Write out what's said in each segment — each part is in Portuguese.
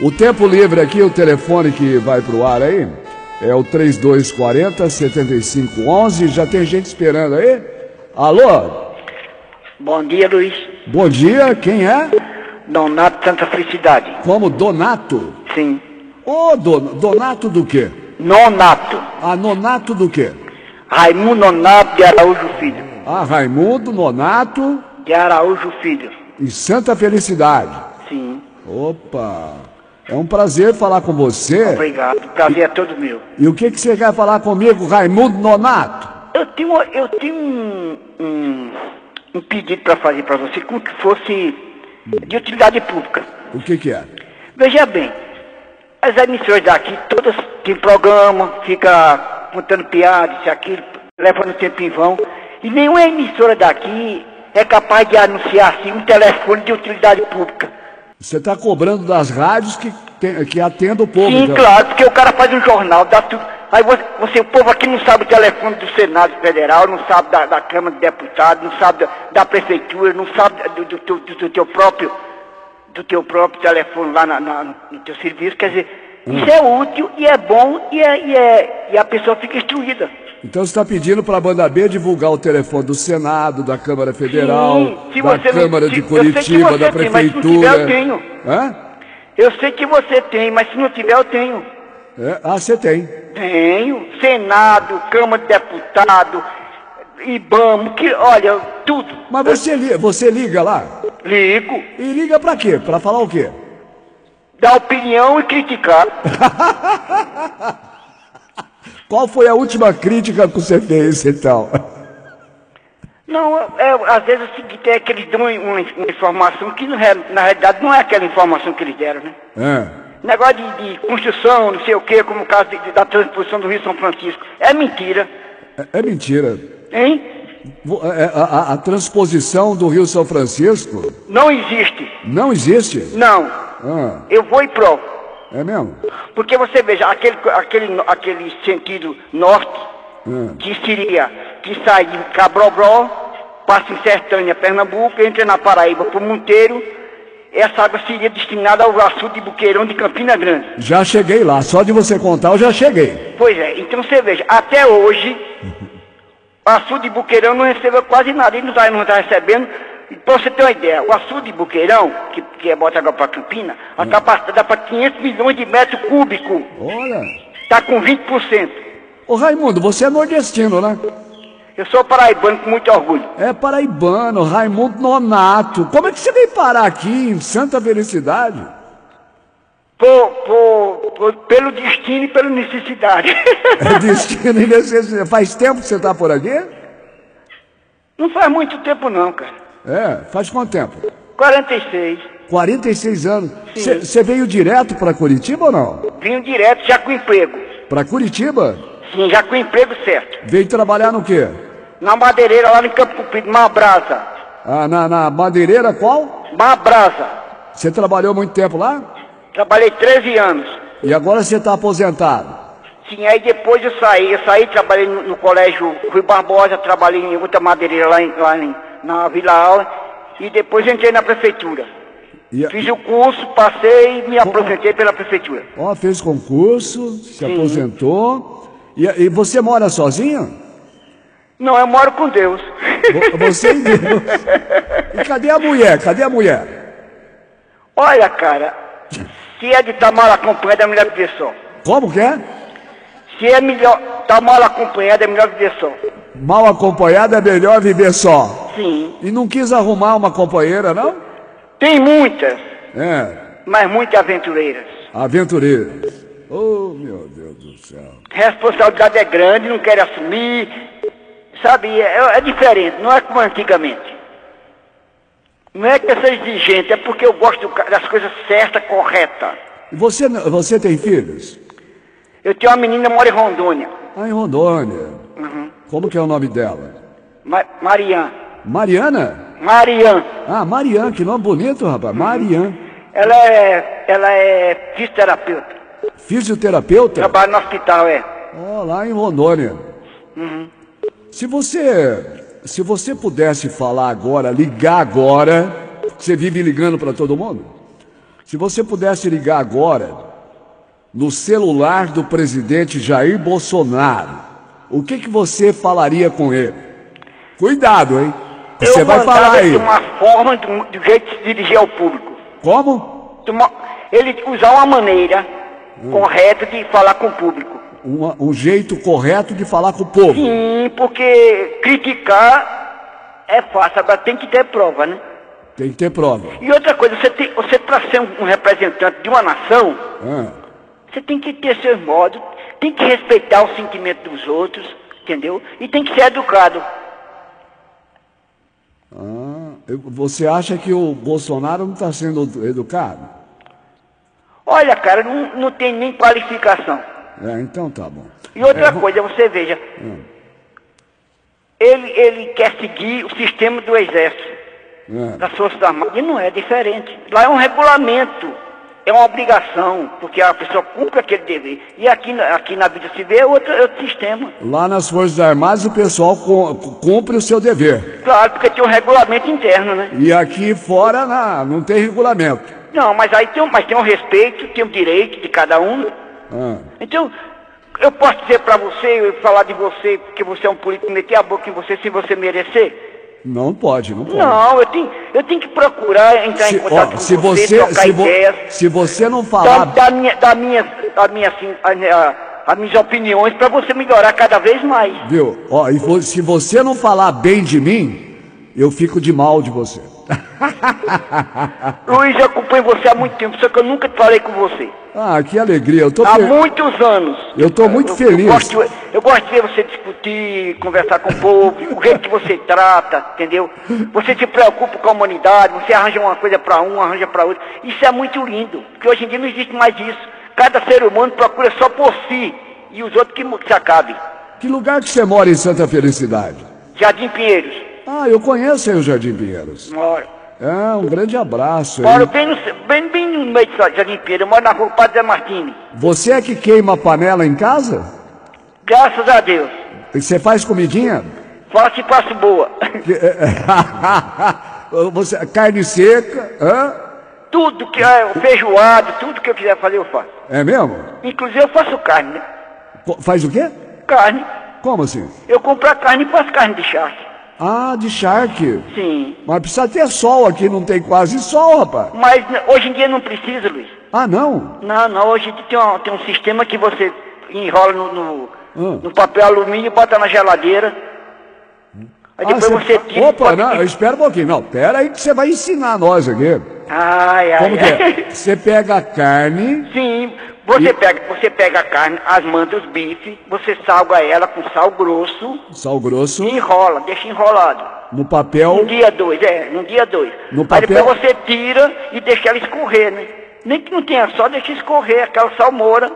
O tempo livre aqui, o telefone que vai pro ar aí, é o 3240 7511. Já tem gente esperando aí? Alô? Bom dia, Luiz. Bom dia, quem é? Donato Santa Felicidade. Como Donato? Sim. Ô, Don, Donato do quê? Nonato. Ah, Nonato do quê? Raimundo Nonato de Araújo Filho. Ah, Raimundo Nonato De Araújo Filho. e Santa Felicidade. Sim. Opa! É um prazer falar com você. Obrigado. Prazer é todo meu. E o que, que você quer falar comigo, Raimundo Nonato? Eu tenho, eu tenho um, um, um pedido para fazer para você, como que fosse de utilidade pública. O que, que é? Veja bem, as emissoras daqui todas têm programa, fica contando piadas, isso, aquilo, levando tempo em vão. E nenhuma emissora daqui é capaz de anunciar assim um telefone de utilidade pública. Você está cobrando das rádios que, que atendem o povo. Sim, então. claro, porque o cara faz um jornal, dá tudo. Aí você, você- o povo aqui não sabe o telefone do Senado Federal, não sabe da, da Câmara de Deputados, não sabe da, da Prefeitura, não sabe do, do, do- do- teu próprio do teu próprio telefone lá na- na- no teu serviço. Quer dizer, isso é útil e é bom e, é, e, é, e a pessoa fica instruída. Então você está pedindo para a banda B divulgar o telefone do Senado, da Câmara Federal, Sim, se da você não- Câmara se- de Curitiba, da tem, mas se não Prefeitura. tiver, eu tenho. Hã? Eu sei que você tem, mas se não tiver, eu tenho. É? Ah, você tem. Tenho. Senado, Câmara de Deputado, IBAMO, que, olha, tudo. Mas você, li- você liga lá? Ligo, E liga para quê? Para falar o quê? dar opinião e criticar. Qual foi a última crítica que você fez, então? Não, é, às vezes é é que eles dão uma, uma informação que na, real- na realidade não é aquela informação que eles deram, né? É. Negócio de, de construção, não sei o quê, como o caso de- da transposição do Rio São Francisco. É mentira, É, é mentira. hein? Vo- é, A, a- a transposição do Rio São Francisco Não existe. não existe? Não. Ah, Eu vou e provo. é mesmo? Porque você veja, aquele, aquele, aquele sentido norte, Ah. que seria, que sai de Cabrobró, passa em Sertânia, Pernambuco, entra na Paraíba por Monteiro, essa água seria destinada ao açude de Buqueirão de Campina Grande. Já cheguei lá, só de você contar eu já cheguei. Pois é, então você veja, até hoje, o açude de Buqueirão não recebeu quase nada, ele não está não tá recebendo. E Pra você ter uma ideia, o açude de Buqueirão, que, que é bota água para Campina, a capacidade dá para 500 milhões de metros cúbicos, Olha. está com 20%. Ô Raimundo, você é nordestino, né? Eu sou paraibano com muito orgulho. É paraibano, Raimundo Nonato. Como é que você veio parar aqui em Santa Felicidade? Por, por- por- pelo destino e pela necessidade. É destino e necessidade. Faz tempo que você está por aqui? não faz muito tempo não, cara. É, faz quanto tempo? 46. 46 anos. Você veio direto para Curitiba ou não? Vim direto já com emprego. Para Curitiba? Sim, já com emprego certo. Veio trabalhar no quê? Na madeireira lá no Campo Comprido, Mabrasa. Ah, na, na madeireira qual? Mabrasa. Você trabalhou muito tempo lá? Trabalhei 13 anos. E agora você está aposentado? Sim, aí depois eu saí. Eu saí, trabalhei no, no colégio Rui Barbosa, trabalhei em outra madeireira lá, em, lá em- na Vila Aula. E depois entrei na prefeitura. E, Fiz o curso, passei e me aposentei pela prefeitura. ó, fez concurso, se aposentou. E, e você mora sozinho? Não, eu moro com Deus. Vo- Você e Deus. E cadê a mulher? Cadê a mulher? Olha, cara, se é de estar mal acompanhado, é melhor viver só. Como que é? Se é melhor estar mal acompanhado, é melhor viver só. Mal acompanhado é melhor viver só. Sim. E não quis arrumar uma companheira, não? Tem muitas, É, mas muitas aventureiras. aventureira. Oh, meu Deus do céu. Responsabilidade é grande, não quer assumir. Sabe, é, é diferente, não é como antigamente. Não é que eu seja exigente, é porque eu gosto das coisas certas, corretas. Você, você tem filhos? Eu tenho uma menina que mora em Rondônia, Ah, em Rondônia. Como que é o nome dela? Ma Marian. Mariana? Marian. Ah, Mariana, que nome bonito, rapaz. Mariana. Ela é, ela é fisioterapeuta. Fisioterapeuta? Trabalha no hospital, é. Ó, lá em Rondônia. Se você, se você pudesse falar agora, ligar agora, você vive ligando para todo mundo? Se você pudesse ligar agora no celular do presidente Jair Bolsonaro, o que, que você falaria com ele? Cuidado, hein? Você eu vai falar aí. uma forma, de de jeito de se dirigir ao público. Como? Uma- ele usar uma maneira Hum. correta de falar com o público. Uma- um jeito correto de falar com o povo. Sim, porque criticar é fácil, agora tem que ter prova, né? Tem que ter prova. E outra coisa, você, tem, você para ser um, um representante de uma nação, Ah, você tem que ter seus modos, tem que respeitar o sentimento dos outros, entendeu? E tem que ser educado. ah, você acha que o Bolsonaro não está sendo educado? Olha, cara, não, não tem nem qualificação. É, então tá bom. E outra É, coisa, você veja, ele, ele quer seguir o sistema do exército, É. das Forças Armadas, e não é diferente. Lá é um regulamento, é uma obrigação, porque a pessoa cumpre aquele dever. E aqui, na- aqui na vida civil é outro, é outro sistema. Lá nas Forças Armadas o pessoal cu- cumpre o seu dever. Claro, porque tem um regulamento interno, né? E aqui fora na- não tem regulamento. Não, mas aí tem, mas tem um respeito, tem um direito de cada um. Ah, Então, eu posso dizer pra você, eu falar de você, que você é um político, meter a boca em você se você merecer? não pode, não pode. Não, eu tenho, eu tenho que procurar entrar Se, em contato ó, com se você, você, trocar se, vo- ideias, se você não falar, dar minha, dar minhas, dar minha, assim, as minhas opiniões pra você melhorar cada vez mais. viu? Ó, e vo- se você não falar bem de mim, eu fico de mal de você. Luiz, eu acompanho você há muito tempo, só que eu nunca falei com você. Ah, que alegria. Eu tô Há fe- muitos anos. Eu tô muito Eu feliz. gosto, de- eu gosto de ver você discutir, conversar com o povo, o jeito que você trata, entendeu? Você se preocupa com a humanidade, você arranja uma coisa para um, arranja para outro. Isso é muito lindo, porque hoje em dia não existe mais isso. Cada ser humano procura só por si e os outros que se acabem. Que lugar que você mora em Santa Felicidade? Jardim Pinheiros. Ah, eu conheço aí o Jardim Pinheiros. Moro. Ah, um grande abraço. Moro bem no, bem, bem no meio de Jardim Pinheiros. Eu moro na rua Padre Martini. Você é que queima panela em casa? Graças a Deus. E Você faz comidinha? Faço e faço boa. Você, carne seca? Hã? Tudo que é feijoado, tudo que eu quiser fazer eu faço. É mesmo? Inclusive eu faço carne, né? Faz o quê? Carne. Como assim? Eu compro a carne e faço carne de charque. Ah, de charque. Sim. Mas precisa ter sol aqui, não tem quase sol, rapaz. Mas né, hoje em dia não precisa, Luiz. Ah, não? Não, não. Hoje tem um, tem um sistema que você enrola no, no, Hum. no papel alumínio e bota na geladeira. Aí Ah, depois você tira. e Opa, não, espera um pouquinho. Não, pera aí que você vai ensinar nós aqui. Ai, ai, Como que ai. é? Você pega a carne, Sim. Você pega, você pega a carne, as mantas, os bifes, você salga ela com sal grosso sal grosso, e enrola, deixa enrolado. no papel. Um dia dois, é, num dia dois. No Aí papel- depois você tira e deixa ela escorrer, né? Nem que não tenha só, deixa escorrer aquela salmoura.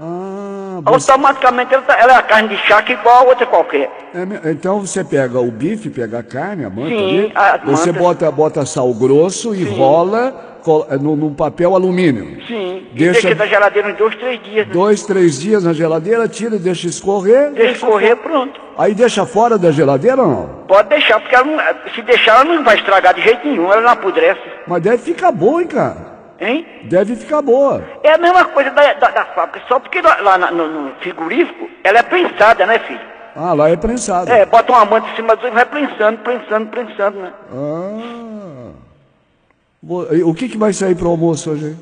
Ah, você- Automaticamente ela, tá- ela é a carne de charque igual a outra qualquer. é então você pega o bife, pega a carne, a manta Sim, ali, você mantas. bota, bota sal grosso e col- no, num papel alumínio. Sim. Deixa- deixa na geladeira uns dois, três dias. Né? Dois, três dias na geladeira, tira, deixa escorrer. Deixa escorrer, pronto. Aí deixa fora da geladeira ou não? Pode deixar, porque não, se deixar ela não vai estragar de jeito nenhum, ela não apodrece. Mas deve ficar bom, hein, cara? Hein? Deve ficar boa. É a mesma coisa da, da, da fábrica, só porque lá, na- no, no frigorífico ela é prensada, né, filho? Ah, lá é prensado. É, bota uma manta em cima do e vai prensando, prensando, prensando, né? Ah. O que, que vai sair pro almoço hoje?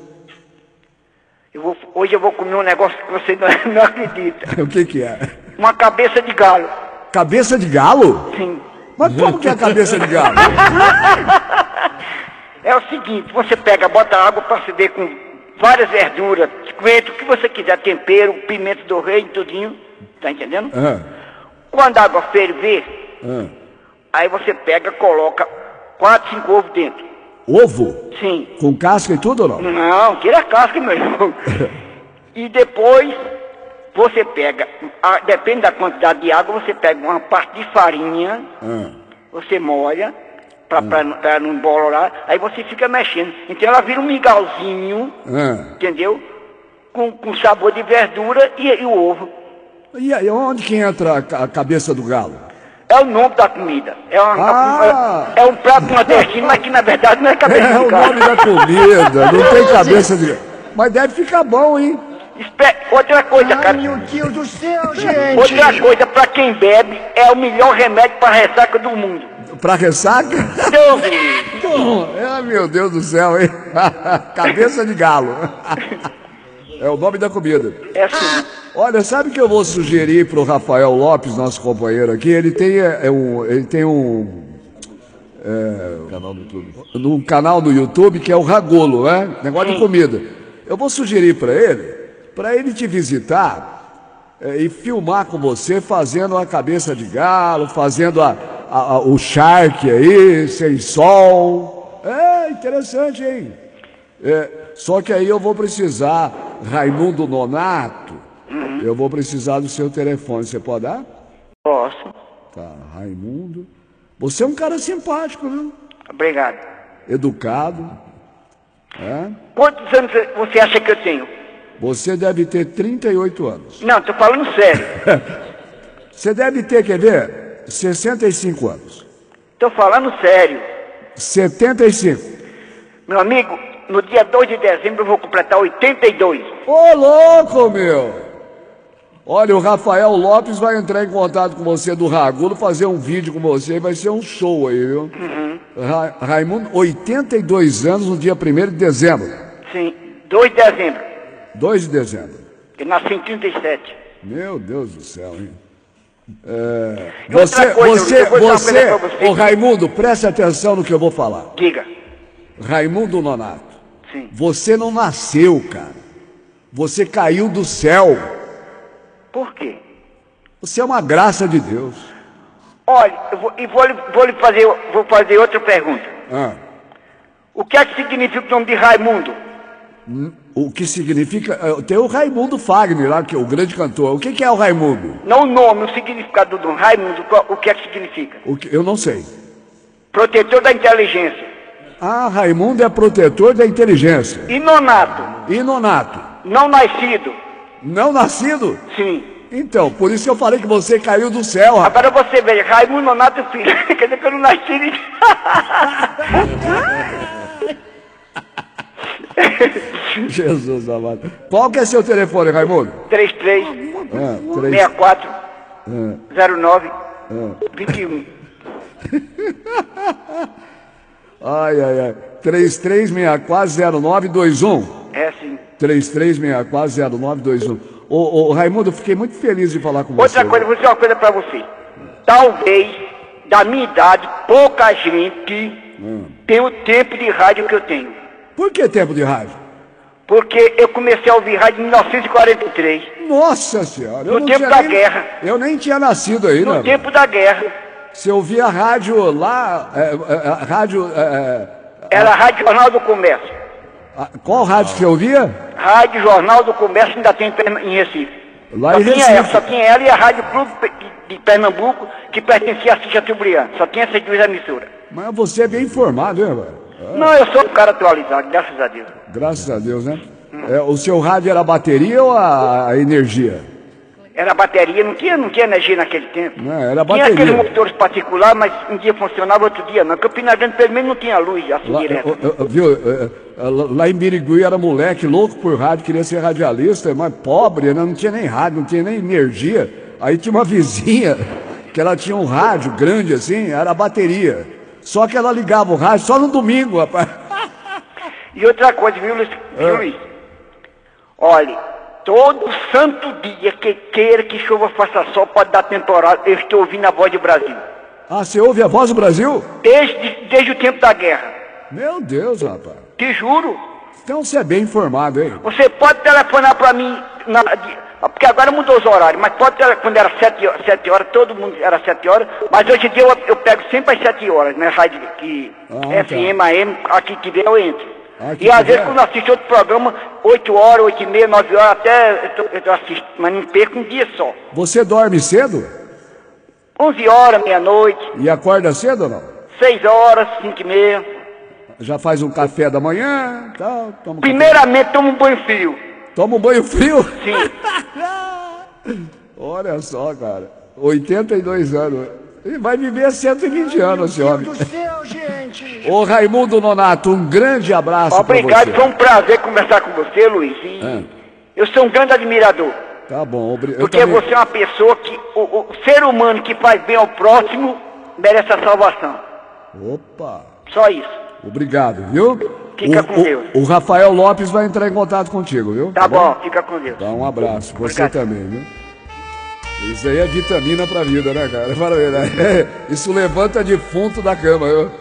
Eu vou, hoje eu vou comer um negócio que você não, não acredita. O que, que é? Uma cabeça de galo. Cabeça de galo? Sim. Mas como que é a cabeça de galo? É o seguinte, você pega, bota água para ferver com várias verduras, coentro, o que você quiser, tempero, pimenta do rei, tudinho, tá entendendo? Ah, Quando a água ferver, ah. aí você pega, coloca quatro, cinco ovos dentro. Ovo? Sim. Com casca e tudo ou não? Não, tira a casca, meu irmão. E depois você pega, a- depende da quantidade de água, você pega uma parte de farinha, Ah. você molha, pra, pra, pra não embolorar, aí você fica mexendo. Então ela vira um mingauzinho, Ah. entendeu? Com, com sabor de verdura e, e o ovo. E aí, onde que entra a a cabeça do galo? É o nome da comida. É, uma- Ah. é um prato nordestino, mas que na verdade não é cabeça É de o galo. nome da comida, não tem cabeça de. Mas deve ficar bom, hein? Espe- Outra coisa, Ai, cara. meu Deus do céu, gente! Outra coisa, pra quem bebe, é o melhor remédio pra ressaca do mundo. Pra ressaca? Deus livre. É, meu Deus do céu, hein? Cabeça de galo. É o nome da comida. É assim. Olha, sabe o que eu vou sugerir pro Rafael Lopes, nosso companheiro aqui? Ele tem, é, é um, ele tem um. Canal do YouTube. num canal no YouTube que é o Ragolo, né? Negócio de comida. Eu vou sugerir para ele, para ele te visitar é, e filmar com você fazendo a cabeça de galo, fazendo a, a- a- o shark aí, sem sol. É interessante, hein? É, só que aí eu vou precisar, Raimundo Nonato, eu vou precisar do seu telefone. Você pode dar? Posso. Tá, Raimundo. Você é um cara simpático, viu? Obrigado. Educado. É? Quantos anos você acha que eu tenho? Você deve ter 38 anos. Não, tô falando sério. Você deve ter, quer ver? 65 anos. Tô falando sério. 75. Meu amigo, no dia 2 de dezembro eu vou completar 82. Ô, louco, meu! Olha, o Rafael Lopes vai entrar em contato com você do Ragulo, fazer um vídeo com você, vai ser um show aí, viu? Ra Raimundo, 82 anos no dia 1 de dezembro. Sim, 2 de dezembro. 2 de dezembro. Eu nasci em 37. Meu Deus do céu, hein? É, você, coisa, você, você, você. ô Raimundo, preste atenção no que eu vou falar. Diga. Raimundo Nonato, Sim. você não nasceu, cara. Você caiu do céu. Por quê? Você é uma graça de Deus. Olha, eu vou, e vou, vou lhe fazer, vou fazer outra pergunta. Ah, O que é que significa o nome de Raimundo? o que significa. eh, Tem o Raimundo Fagner lá, que é o grande cantor. O que, que é o Raimundo? Não o nome, o significado do nome. Raimundo, o que é que significa? O que- eu não sei. Protetor da inteligência. Ah, Raimundo é protetor da inteligência. E nonato, E Nonato? não nascido. Não nascido? Sim. Então, por isso que eu falei que você caiu do céu, rapaz. Agora você veja, Raimundo Nonato Filho. Quer dizer que eu não nasci. nem- Jesus amado. Qual que é seu telefone, Raimundo? 33 Ah, três- 64 ah, 09 ah. 21. Ai, ai, ai. 33640921. É assim. 33640921. Ô, ô, Raimundo, eu fiquei muito feliz de falar com você. Outra coisa, vou dizer uma coisa pra você. Talvez, da minha idade, pouca gente Hum. tem o tempo de rádio que eu tenho. Por que tempo de rádio? Porque eu comecei a ouvir rádio em 1943, Nossa senhora. eu No não tempo tinha da nem- guerra. Eu nem tinha nascido ainda. no tempo da guerra. Você ouvia rádio lá, é, é, é, rádio... é, Era a Rádio Jornal do Comércio. é, qual rádio você ouvia? Rádio Jornal do Comércio ainda tem em Recife. Lá só, em tinha Recife. ela, só tinha ela e a Rádio Clube de Pernambuco, que pertencia a Cíntia Tubriano. Só tinha essas duas emissoras. Mas você é bem informado, hein, velho? Não, eu sou um cara atualizado, graças a Deus. Graças a Deus, né? É, o seu rádio era a bateria ou a energia? Era bateria, não tinha, não tinha energia naquele tempo. Não, era Tinha bateria. aqueles motores particulares, mas um dia funcionava, outro dia não. Campina Grande, pelo menos, não tinha luz assim Lá, direto. eu- eu- viu, é, é, lá em Birigui era moleque louco por rádio, queria ser radialista, mas pobre, né? não tinha nem rádio, não tinha nem energia. Aí tinha uma vizinha que ela tinha um rádio grande assim, era bateria. Só que ela ligava o rádio só no domingo, rapaz. E outra coisa, viu, Luiz? É. Viu, Luiz? Olha, todo santo dia que queira que chuva faça sol, pode dar temporal, eu estou ouvindo a voz do Brasil. Ah, você ouve a voz do Brasil? Desde, desde o tempo da guerra. Meu Deus, rapaz. Te juro. Então você é bem informado, hein? Você pode telefonar para mim, na- porque agora mudou os horários, mas pode tele- quando era sete, ho- sete horas, todo mundo era sete horas, mas hoje em dia eu, eu pego sempre às sete horas, né? Rádio que Ah, FM, AM, aqui que der eu entro. Aqui e às que vezes quando eu assisto outro programa, oito horas, oito e meia, nove horas, até eu, tô, eu tô assisto, mas não perco um dia só. Você dorme cedo? Onze horas, meia-noite, E acorda cedo ou não? seis horas, cinco e meia. Já faz um café da manhã, tal, toma um café. Primeiramente tomo um banho frio. Toma um banho frio. Sim. Olha só, cara. 82 anos. Ele vai viver 120 anos, esse Meu homem. Deus do céu, gente. Ô Raimundo Nonato, um grande abraço Obrigado, pra foi você. um prazer conversar com você, Luiz. E É. eu sou um grande admirador. Tá bom, obri- eu Porque também- você é uma pessoa que. O, o ser humano que faz bem ao próximo merece a salvação. Opa, Só isso. obrigado, viu? Fica o, com o- Deus. O Rafael Lopes vai entrar em contato contigo, viu? Tá, bom, fica com Deus. Dá um abraço, você Obrigado. também, viu? Isso aí é vitamina pra vida, né, cara? Né? Isso levanta defunto da cama, viu?